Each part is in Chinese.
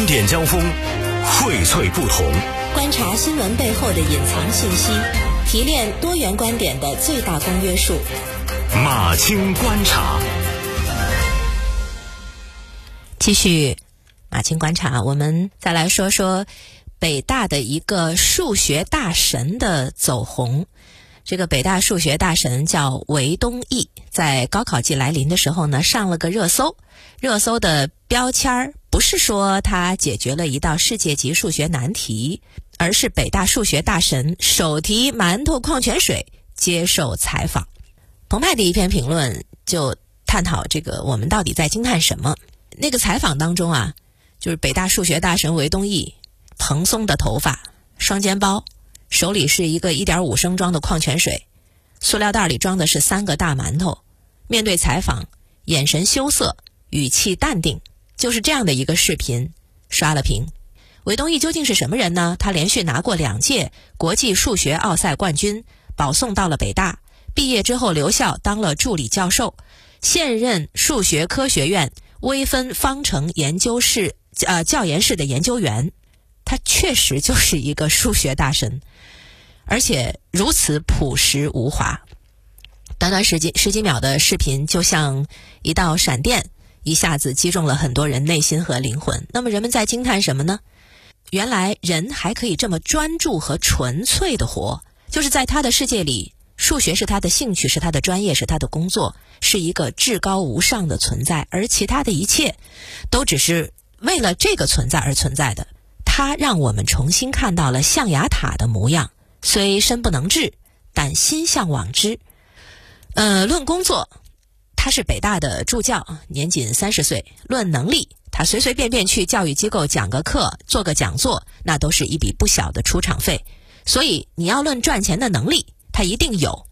观点交锋，荟萃不同。观察新闻背后的隐藏信息，提炼多元观点的最大公约数。马青观察，继续马青观察，我们再来说说北大的一个数学大神的走红。这个北大数学大神叫韦东奕，在高考季来临的时候呢，上了个热搜。热搜的标签儿不是说他解决了一道世界级数学难题，而是北大数学大神手提馒头矿泉水接受采访。澎湃的一篇评论就探讨这个我们到底在惊叹什么？那个采访当中啊，就是北大数学大神韦东奕，蓬松的头发，双肩包。手里是一个一点五升装的矿泉水，塑料袋里装的是三个大馒头。面对采访，眼神羞涩，语气淡定，就是这样的一个视频刷了屏。韦东奕究竟是什么人呢？他连续拿过两届国际数学奥赛冠军，保送到了北大。毕业之后留校当了助理教授，现任数学科学院微分方程研究室呃教研室的研究员。他确实就是一个数学大神。而且如此朴实无华，短短十几十几秒的视频，就像一道闪电，一下子击中了很多人内心和灵魂。那么人们在惊叹什么呢？原来人还可以这么专注和纯粹的活，就是在他的世界里，数学是他的兴趣，是他的专业，是他的工作，是一个至高无上的存在，而其他的一切，都只是为了这个存在而存在的。他让我们重新看到了象牙塔的模样。虽身不能至，但心向往之。呃，论工作，他是北大的助教，年仅三十岁。论能力，他随随便便去教育机构讲个课、做个讲座，那都是一笔不小的出场费。所以你要论赚钱的能力，他一定有。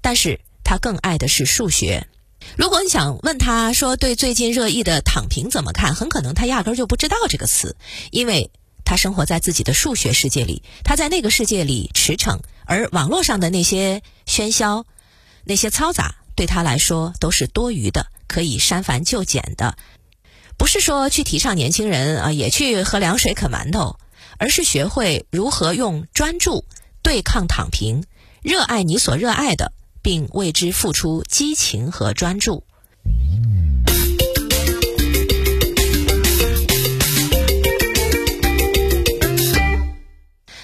但是他更爱的是数学。如果你想问他说对最近热议的躺平怎么看，很可能他压根儿就不知道这个词，因为。他生活在自己的数学世界里，他在那个世界里驰骋，而网络上的那些喧嚣、那些嘈杂，对他来说都是多余的，可以删繁就简的。不是说去提倡年轻人啊也去喝凉水啃馒头，而是学会如何用专注对抗躺平，热爱你所热爱的，并为之付出激情和专注。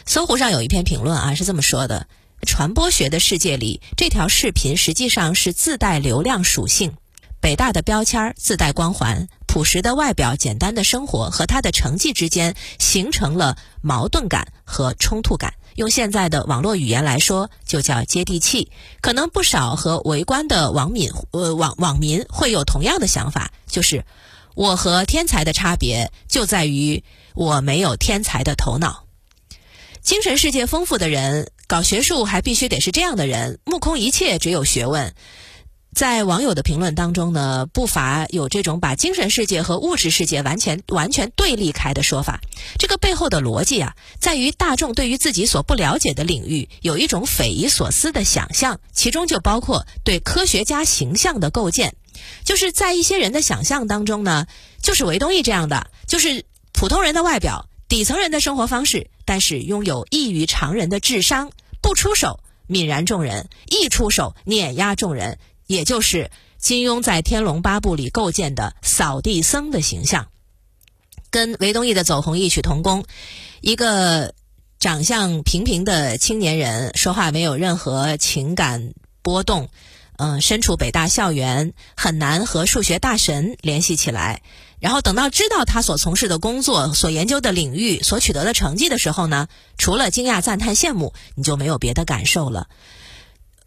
搜狐上有一篇评论啊，是这么说的：传播学的世界里，这条视频实际上是自带流量属性。北大的标签自带光环，朴实的外表、简单的生活和他的成绩之间形成了矛盾感和冲突感。用现在的网络语言来说，就叫接地气。可能不少和围观的网民呃网网民会有同样的想法，就是我和天才的差别就在于我没有天才的头脑。精神世界丰富的人，搞学术还必须得是这样的人，目空一切，只有学问。在网友的评论当中呢，不乏有这种把精神世界和物质世界完全完全对立开的说法。这个背后的逻辑啊，在于大众对于自己所不了解的领域有一种匪夷所思的想象，其中就包括对科学家形象的构建。就是在一些人的想象当中呢，就是韦东奕这样的，就是普通人的外表。底层人的生活方式，但是拥有异于常人的智商，不出手泯然众人，一出手碾压众人，也就是金庸在《天龙八部》里构建的扫地僧的形象，跟韦东奕的走红异曲同工。一个长相平平的青年人，说话没有任何情感波动，嗯，身处北大校园，很难和数学大神联系起来。然后等到知道他所从事的工作、所研究的领域、所取得的成绩的时候呢，除了惊讶、赞叹、羡慕，你就没有别的感受了。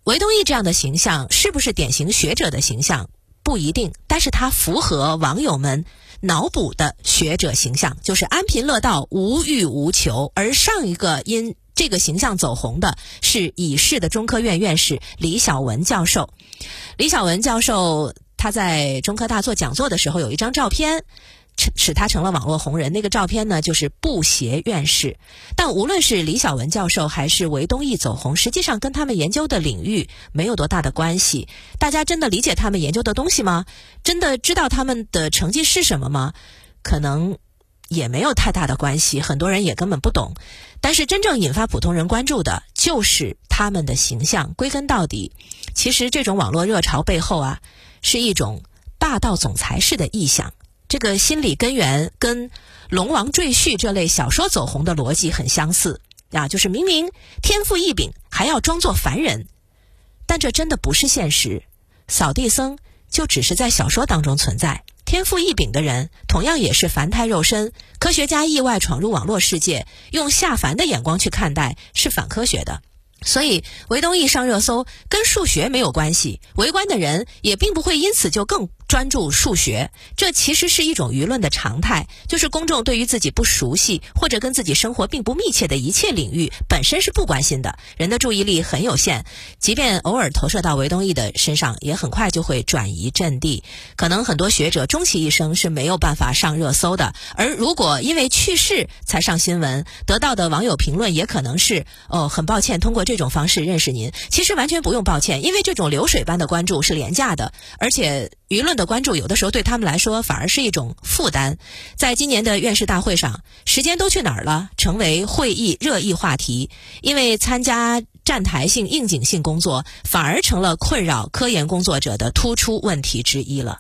韦东奕这样的形象是不是典型学者的形象不一定，但是他符合网友们脑补的学者形象，就是安贫乐道、无欲无求。而上一个因这个形象走红的是已逝的中科院院士李小文教授。李小文教授。他在中科大做讲座的时候，有一张照片，使他成了网络红人。那个照片呢，就是布鞋院士。但无论是李小文教授还是韦东奕走红，实际上跟他们研究的领域没有多大的关系。大家真的理解他们研究的东西吗？真的知道他们的成绩是什么吗？可能也没有太大的关系，很多人也根本不懂。但是真正引发普通人关注的，就是他们的形象。归根到底，其实这种网络热潮背后啊，是一种霸道总裁式的臆想。这个心理根源跟《龙王赘婿》这类小说走红的逻辑很相似啊，就是明明天赋异禀，还要装作凡人。但这真的不是现实。扫地僧就只是在小说当中存在。天赋异禀的人，同样也是凡胎肉身。科学家意外闯入网络世界，用下凡的眼光去看待，是反科学的。所以，韦东奕上热搜跟数学没有关系，围观的人也并不会因此就更专注数学。这其实是一种舆论的常态，就是公众对于自己不熟悉或者跟自己生活并不密切的一切领域本身是不关心的。人的注意力很有限，即便偶尔投射到韦东奕的身上，也很快就会转移阵地。可能很多学者终其一生是没有办法上热搜的，而如果因为去世才上新闻，得到的网友评论也可能是：哦，很抱歉，通过。这种方式认识您，其实完全不用抱歉，因为这种流水般的关注是廉价的，而且舆论的关注有的时候对他们来说反而是一种负担。在今年的院士大会上，时间都去哪儿了？成为会议热议话题，因为参加站台性、应景性工作反而成了困扰科研工作者的突出问题之一了。